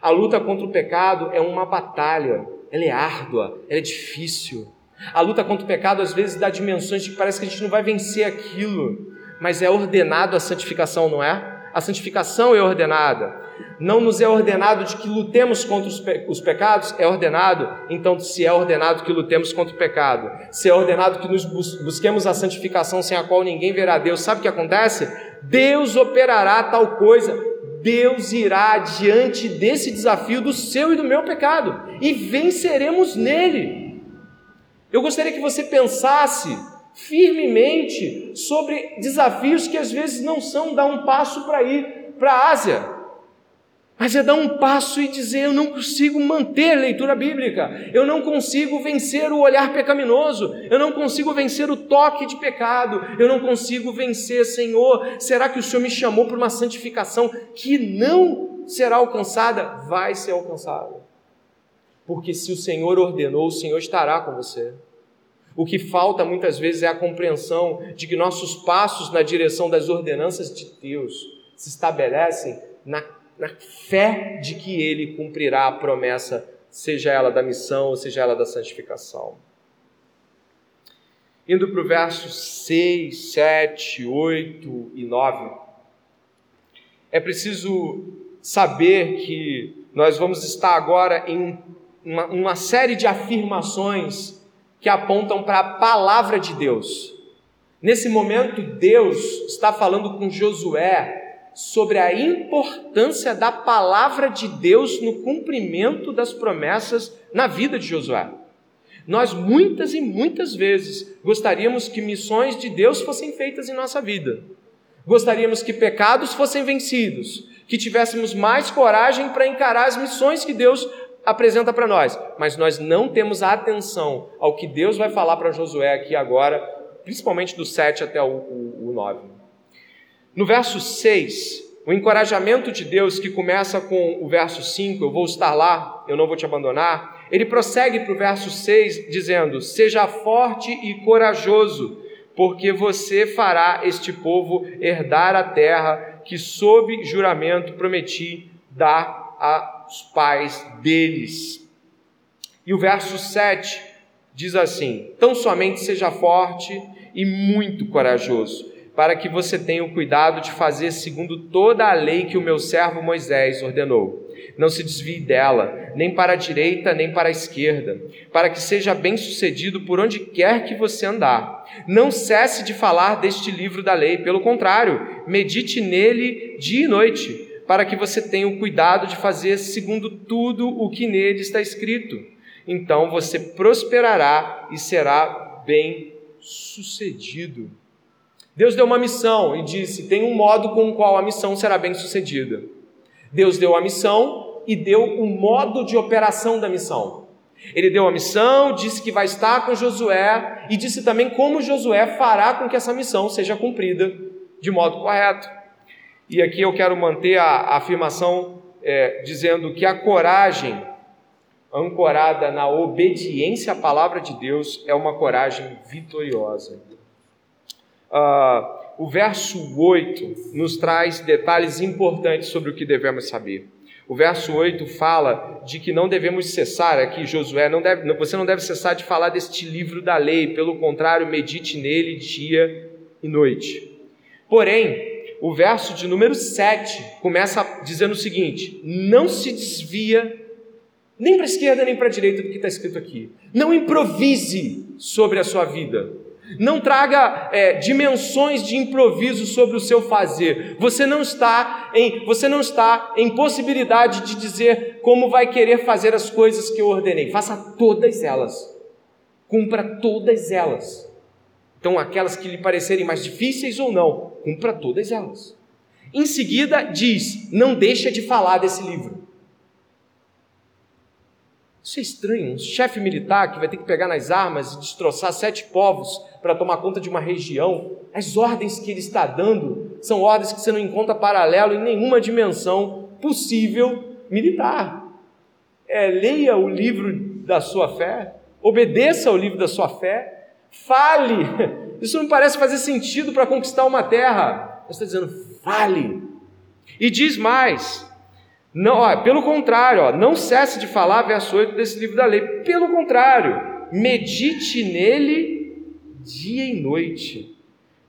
A luta contra o pecado é uma batalha, ela é árdua, ela é difícil. A luta contra o pecado às vezes dá dimensões de que parece que a gente não vai vencer aquilo, mas é ordenado a santificação, não é? A santificação é ordenada. Não nos é ordenado de que lutemos contra os, pe os pecados? É ordenado. Então, se é ordenado que lutemos contra o pecado, se é ordenado que nos bus busquemos a santificação sem a qual ninguém verá Deus, sabe o que acontece? Deus operará tal coisa Deus irá diante desse desafio do seu e do meu pecado e venceremos nele. Eu gostaria que você pensasse firmemente sobre desafios que às vezes não são dar um passo para ir para a Ásia, mas é dar um passo e dizer: eu não consigo manter leitura bíblica, eu não consigo vencer o olhar pecaminoso, eu não consigo vencer o toque de pecado, eu não consigo vencer, Senhor. Será que o Senhor me chamou para uma santificação que não será alcançada? Vai ser alcançada. Porque se o Senhor ordenou, o Senhor estará com você. O que falta muitas vezes é a compreensão de que nossos passos na direção das ordenanças de Deus se estabelecem na na fé de que ele cumprirá a promessa, seja ela da missão ou seja ela da santificação. Indo para o versos 6, 7, 8 e 9, é preciso saber que nós vamos estar agora em uma, uma série de afirmações que apontam para a palavra de Deus. Nesse momento, Deus está falando com Josué sobre a importância da palavra de Deus no cumprimento das promessas na vida de Josué. Nós muitas e muitas vezes gostaríamos que missões de Deus fossem feitas em nossa vida. Gostaríamos que pecados fossem vencidos, que tivéssemos mais coragem para encarar as missões que Deus apresenta para nós, mas nós não temos atenção ao que Deus vai falar para Josué aqui agora, principalmente do 7 até o, o, o 9. No verso 6, o encorajamento de Deus, que começa com o verso 5, eu vou estar lá, eu não vou te abandonar, ele prossegue para o verso 6, dizendo: Seja forte e corajoso, porque você fará este povo herdar a terra que, sob juramento, prometi dar aos pais deles. E o verso 7 diz assim: Tão somente seja forte e muito corajoso para que você tenha o cuidado de fazer segundo toda a lei que o meu servo Moisés ordenou. Não se desvie dela, nem para a direita, nem para a esquerda, para que seja bem-sucedido por onde quer que você andar. Não cesse de falar deste livro da lei, pelo contrário, medite nele dia e noite, para que você tenha o cuidado de fazer segundo tudo o que nele está escrito. Então você prosperará e será bem-sucedido. Deus deu uma missão e disse: tem um modo com o qual a missão será bem sucedida. Deus deu a missão e deu o um modo de operação da missão. Ele deu a missão, disse que vai estar com Josué e disse também como Josué fará com que essa missão seja cumprida de modo correto. E aqui eu quero manter a, afirmação é, dizendo que a coragem ancorada na obediência à palavra de Deus, é uma coragem vitoriosa. Uh, o verso 8 nos traz detalhes importantes sobre o que devemos saber. O verso 8 fala de que não devemos cessar, aqui Josué, não deve, você não deve cessar de falar deste livro da lei, pelo contrário, medite nele dia e noite. Porém, o verso de número 7 começa dizendo o seguinte: não se desvia nem para a esquerda nem para a direita do que está escrito aqui. Não improvise sobre a sua vida. Não traga é, dimensões de improviso sobre o seu fazer. Você não está em você não está em possibilidade de dizer como vai querer fazer as coisas que eu ordenei. Faça todas elas. Cumpra todas elas. Então, aquelas que lhe parecerem mais difíceis ou não, cumpra todas elas. Em seguida, diz: não deixa de falar desse livro. Isso é estranho. Um chefe militar que vai ter que pegar nas armas e destroçar sete povos para tomar conta de uma região. As ordens que ele está dando são ordens que você não encontra paralelo em nenhuma dimensão possível militar. É, leia o livro da sua fé, obedeça ao livro da sua fé, fale. Isso não parece fazer sentido para conquistar uma terra. Ele está dizendo, fale. E diz mais: não, ó, pelo contrário, ó, não cesse de falar, verso 8 desse livro da lei. Pelo contrário, medite nele dia e noite,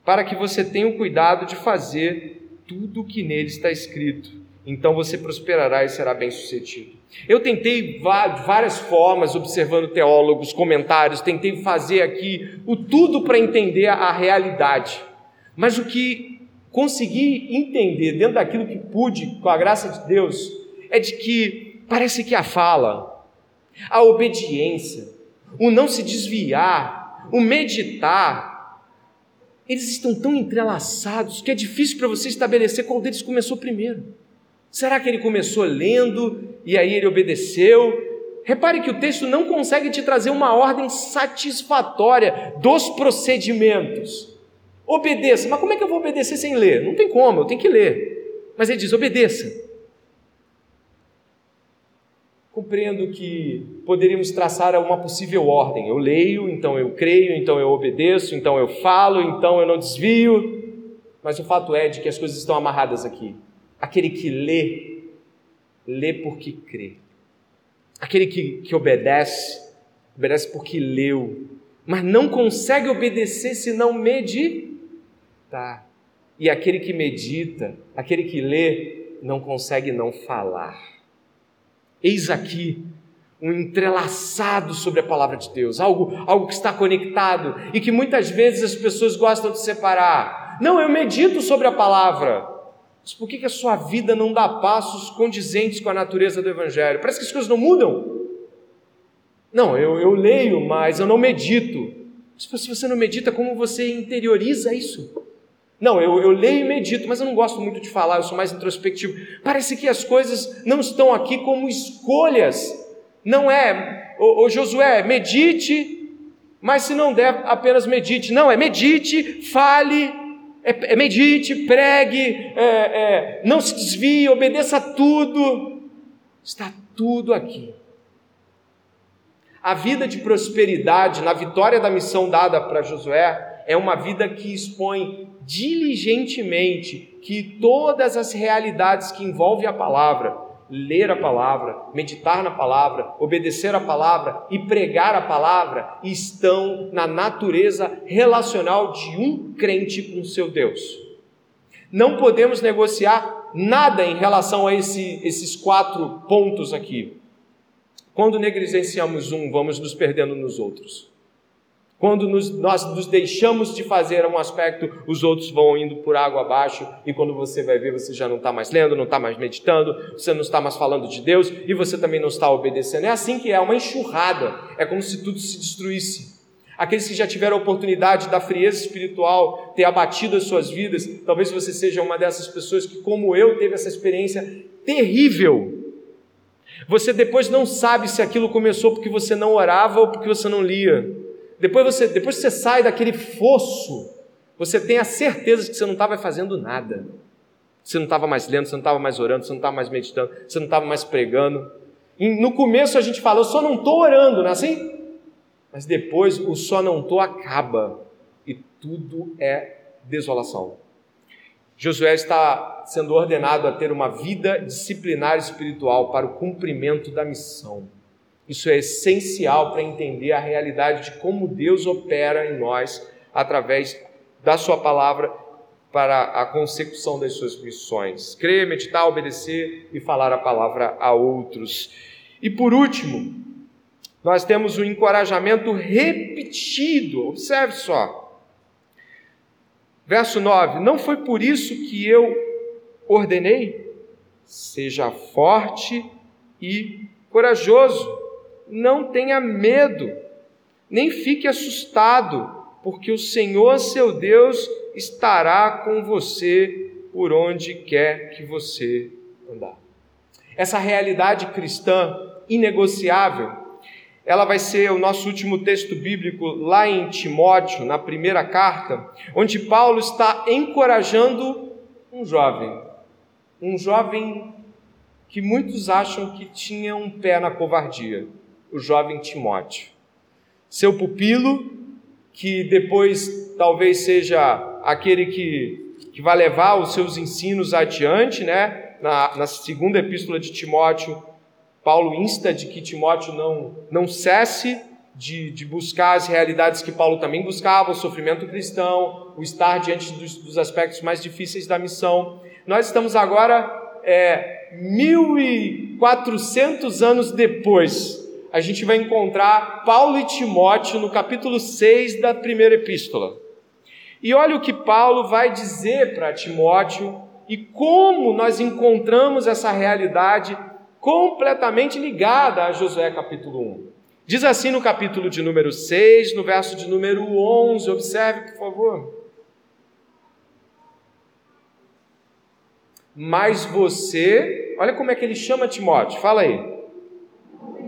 para que você tenha o cuidado de fazer tudo o que nele está escrito. Então você prosperará e será bem-sucedido. Eu tentei várias formas, observando teólogos, comentários, tentei fazer aqui o tudo para entender a realidade. Mas o que consegui entender dentro daquilo que pude, com a graça de Deus, é de que parece que a fala, a obediência, o não se desviar, o meditar, eles estão tão entrelaçados que é difícil para você estabelecer qual deles começou primeiro. Será que ele começou lendo e aí ele obedeceu? Repare que o texto não consegue te trazer uma ordem satisfatória dos procedimentos. Obedeça. Mas como é que eu vou obedecer sem ler? Não tem como, eu tenho que ler. Mas ele diz: obedeça. Compreendo que poderíamos traçar uma possível ordem. Eu leio, então eu creio, então eu obedeço, então eu falo, então eu não desvio. Mas o fato é de que as coisas estão amarradas aqui. Aquele que lê, lê porque crê. Aquele que, que obedece, obedece porque leu. Mas não consegue obedecer se não meditar. E aquele que medita, aquele que lê, não consegue não falar. Eis aqui um entrelaçado sobre a palavra de Deus, algo, algo que está conectado e que muitas vezes as pessoas gostam de separar. Não, eu medito sobre a palavra. Mas por que, que a sua vida não dá passos condizentes com a natureza do Evangelho? Parece que as coisas não mudam. Não, eu, eu leio, mas eu não medito. Se você não medita, como você interioriza isso? Não, eu, eu leio e medito, mas eu não gosto muito de falar, eu sou mais introspectivo. Parece que as coisas não estão aqui como escolhas. Não é, ô, ô Josué, medite, mas se não der, apenas medite. Não, é medite, fale, é, é medite, pregue, é, é, não se desvie, obedeça a tudo. Está tudo aqui. A vida de prosperidade, na vitória da missão dada para Josué, é uma vida que expõe diligentemente que todas as realidades que envolvem a palavra, ler a palavra, meditar na palavra, obedecer a palavra e pregar a palavra, estão na natureza relacional de um crente com seu Deus. Não podemos negociar nada em relação a esse, esses quatro pontos aqui. Quando negligenciamos um, vamos nos perdendo nos outros. Quando nos, nós nos deixamos de fazer um aspecto, os outros vão indo por água abaixo, e quando você vai ver, você já não está mais lendo, não está mais meditando, você não está mais falando de Deus, e você também não está obedecendo. É assim que é, uma enxurrada, é como se tudo se destruísse. Aqueles que já tiveram a oportunidade da frieza espiritual ter abatido as suas vidas, talvez você seja uma dessas pessoas que, como eu, teve essa experiência terrível. Você depois não sabe se aquilo começou porque você não orava ou porque você não lia. Depois você, depois que você sai daquele fosso, você tem a certeza de que você não estava fazendo nada. Você não estava mais lendo, você não estava mais orando, você não estava mais meditando, você não estava mais pregando. No começo a gente fala, eu só não estou orando, não é assim? Mas depois o só não estou acaba e tudo é desolação. Josué está sendo ordenado a ter uma vida disciplinar espiritual para o cumprimento da missão. Isso é essencial para entender a realidade de como Deus opera em nós através da Sua palavra para a consecução das suas missões. Crer, meditar, obedecer e falar a palavra a outros. E por último, nós temos o um encorajamento repetido. Observe só. Verso 9: Não foi por isso que eu ordenei? Seja forte e corajoso, não tenha medo, nem fique assustado, porque o Senhor seu Deus estará com você por onde quer que você andar. Essa realidade cristã inegociável, ela vai ser o nosso último texto bíblico lá em Timóteo, na primeira carta, onde Paulo está encorajando um jovem, um jovem que muitos acham que tinha um pé na covardia, o jovem Timóteo. Seu pupilo, que depois talvez seja aquele que, que vai levar os seus ensinos adiante, né? Na, na segunda epístola de Timóteo, Paulo insta de que Timóteo não, não cesse de, de, buscar as realidades que Paulo também buscava, o sofrimento cristão, o estar diante dos, dos aspectos mais difíceis da missão. Nós estamos agora é, 1400 anos depois a gente vai encontrar Paulo e Timóteo no capítulo 6 da primeira epístola. E olha o que Paulo vai dizer para Timóteo e como nós encontramos essa realidade completamente ligada a Josué capítulo 1. Diz assim no capítulo de número 6, no verso de número 11, observe por favor. Mas você, olha como é que ele chama Timóteo, fala aí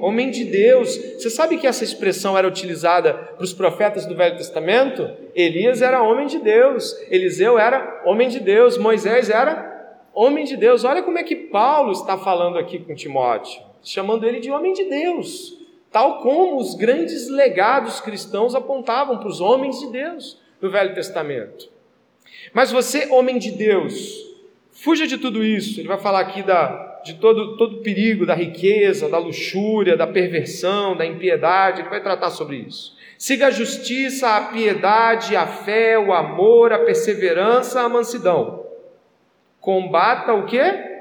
homem de Deus. Você sabe que essa expressão era utilizada para os profetas do Velho Testamento? Elias era homem de Deus, Eliseu era homem de Deus, Moisés era homem de Deus. Olha como é que Paulo está falando aqui com Timóteo, chamando ele de homem de Deus, tal como os grandes legados cristãos apontavam para os homens de Deus do Velho Testamento. Mas você, homem de Deus, fuja de tudo isso. Ele vai falar aqui da de todo, todo perigo da riqueza, da luxúria, da perversão, da impiedade, ele vai tratar sobre isso. Siga a justiça, a piedade, a fé, o amor, a perseverança, a mansidão. Combata o quê?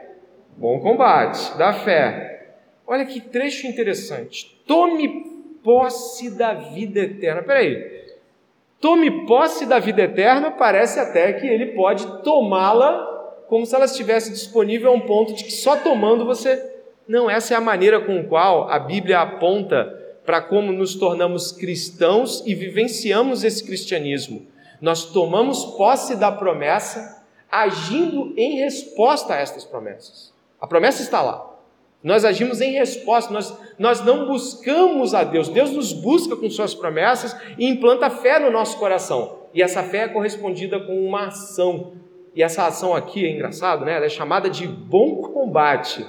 Bom combate, da fé. Olha que trecho interessante. Tome posse da vida eterna. Peraí. Tome posse da vida eterna, parece até que ele pode tomá-la como se ela estivesse disponível a um ponto de que só tomando você. Não, essa é a maneira com a qual a Bíblia aponta para como nos tornamos cristãos e vivenciamos esse cristianismo. Nós tomamos posse da promessa, agindo em resposta a estas promessas. A promessa está lá. Nós agimos em resposta, nós, nós não buscamos a Deus. Deus nos busca com Suas promessas e implanta fé no nosso coração. E essa fé é correspondida com uma ação, e essa ação aqui é engraçado, né? Ela é chamada de bom combate.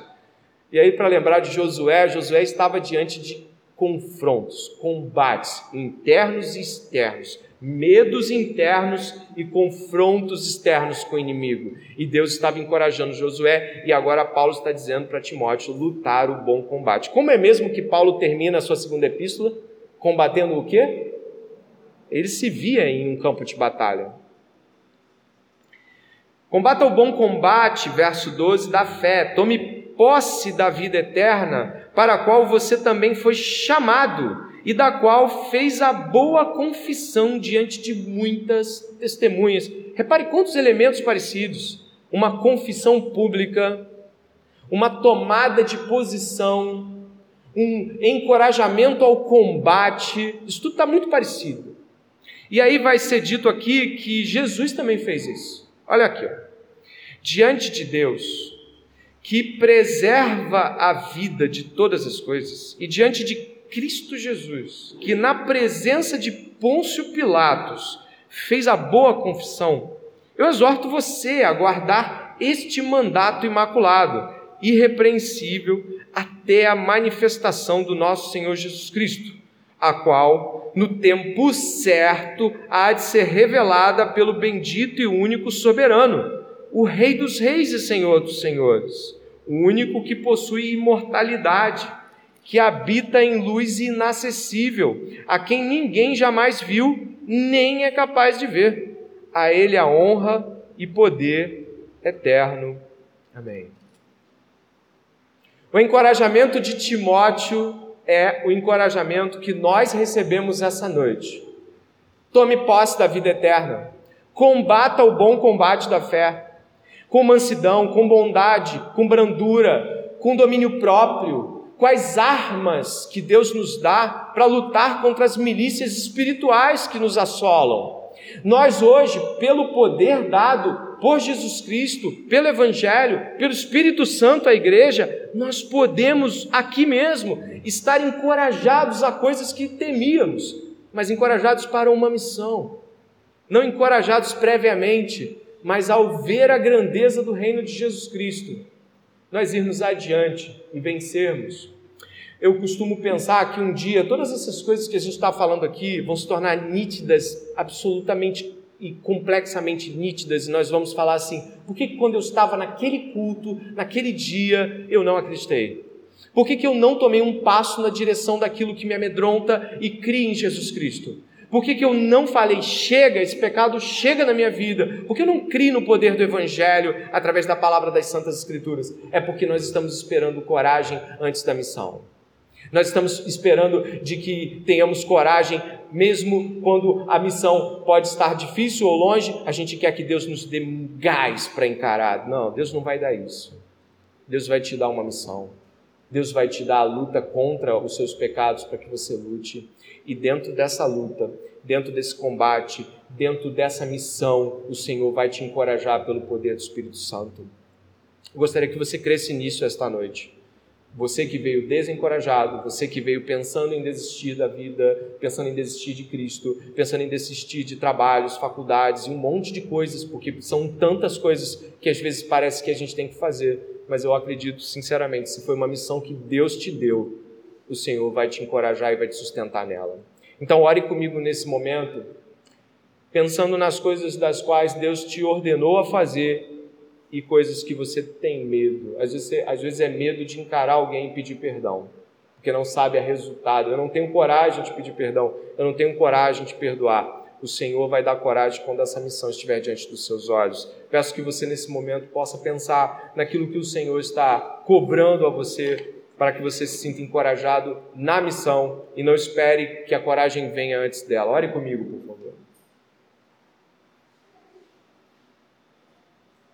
E aí, para lembrar de Josué, Josué estava diante de confrontos, combates internos e externos, medos internos e confrontos externos com o inimigo. E Deus estava encorajando Josué, e agora Paulo está dizendo para Timóteo lutar o bom combate. Como é mesmo que Paulo termina a sua segunda epístola? Combatendo o quê? Ele se via em um campo de batalha. Combata o bom combate, verso 12, da fé. Tome posse da vida eterna, para a qual você também foi chamado e da qual fez a boa confissão diante de muitas testemunhas. Repare quantos elementos parecidos: uma confissão pública, uma tomada de posição, um encorajamento ao combate. Isso tudo está muito parecido. E aí vai ser dito aqui que Jesus também fez isso. Olha aqui, ó. diante de Deus, que preserva a vida de todas as coisas, e diante de Cristo Jesus, que na presença de Pôncio Pilatos fez a boa confissão, eu exorto você a guardar este mandato imaculado irrepreensível até a manifestação do nosso Senhor Jesus Cristo, a qual, no tempo certo, há de ser revelada pelo bendito e único soberano, o Rei dos Reis e Senhor dos Senhores, o único que possui imortalidade, que habita em luz inacessível, a quem ninguém jamais viu, nem é capaz de ver. A Ele a honra e poder eterno. Amém. O encorajamento de Timóteo é o encorajamento que nós recebemos essa noite. Tome posse da vida eterna. Combata o bom combate da fé. Com mansidão, com bondade, com brandura, com domínio próprio. Quais armas que Deus nos dá para lutar contra as milícias espirituais que nos assolam. Nós hoje, pelo poder dado por Jesus Cristo, pelo Evangelho, pelo Espírito Santo à igreja, nós podemos aqui mesmo estar encorajados a coisas que temíamos, mas encorajados para uma missão. Não encorajados previamente, mas ao ver a grandeza do reino de Jesus Cristo, nós irmos adiante e vencermos. Eu costumo pensar que um dia todas essas coisas que a gente está falando aqui vão se tornar nítidas, absolutamente e complexamente nítidas, e nós vamos falar assim: por que quando eu estava naquele culto, naquele dia, eu não acreditei? Por que, que eu não tomei um passo na direção daquilo que me amedronta e crie em Jesus Cristo? Por que, que eu não falei, chega, esse pecado chega na minha vida? Por que eu não crio no poder do Evangelho através da palavra das Santas Escrituras? É porque nós estamos esperando coragem antes da missão. Nós estamos esperando de que tenhamos coragem, mesmo quando a missão pode estar difícil ou longe, a gente quer que Deus nos dê gás para encarar. Não, Deus não vai dar isso. Deus vai te dar uma missão. Deus vai te dar a luta contra os seus pecados para que você lute. E dentro dessa luta, dentro desse combate, dentro dessa missão, o Senhor vai te encorajar pelo poder do Espírito Santo. Eu gostaria que você cresce nisso esta noite. Você que veio desencorajado, você que veio pensando em desistir da vida, pensando em desistir de Cristo, pensando em desistir de trabalhos, faculdades e um monte de coisas, porque são tantas coisas que às vezes parece que a gente tem que fazer, mas eu acredito sinceramente, se foi uma missão que Deus te deu, o Senhor vai te encorajar e vai te sustentar nela. Então, ore comigo nesse momento, pensando nas coisas das quais Deus te ordenou a fazer e coisas que você tem medo. Às vezes, às vezes é medo de encarar alguém e pedir perdão, porque não sabe a resultado. Eu não tenho coragem de pedir perdão, eu não tenho coragem de perdoar. O Senhor vai dar coragem quando essa missão estiver diante dos seus olhos. Peço que você, nesse momento, possa pensar naquilo que o Senhor está cobrando a você, para que você se sinta encorajado na missão e não espere que a coragem venha antes dela. Ore comigo, por favor.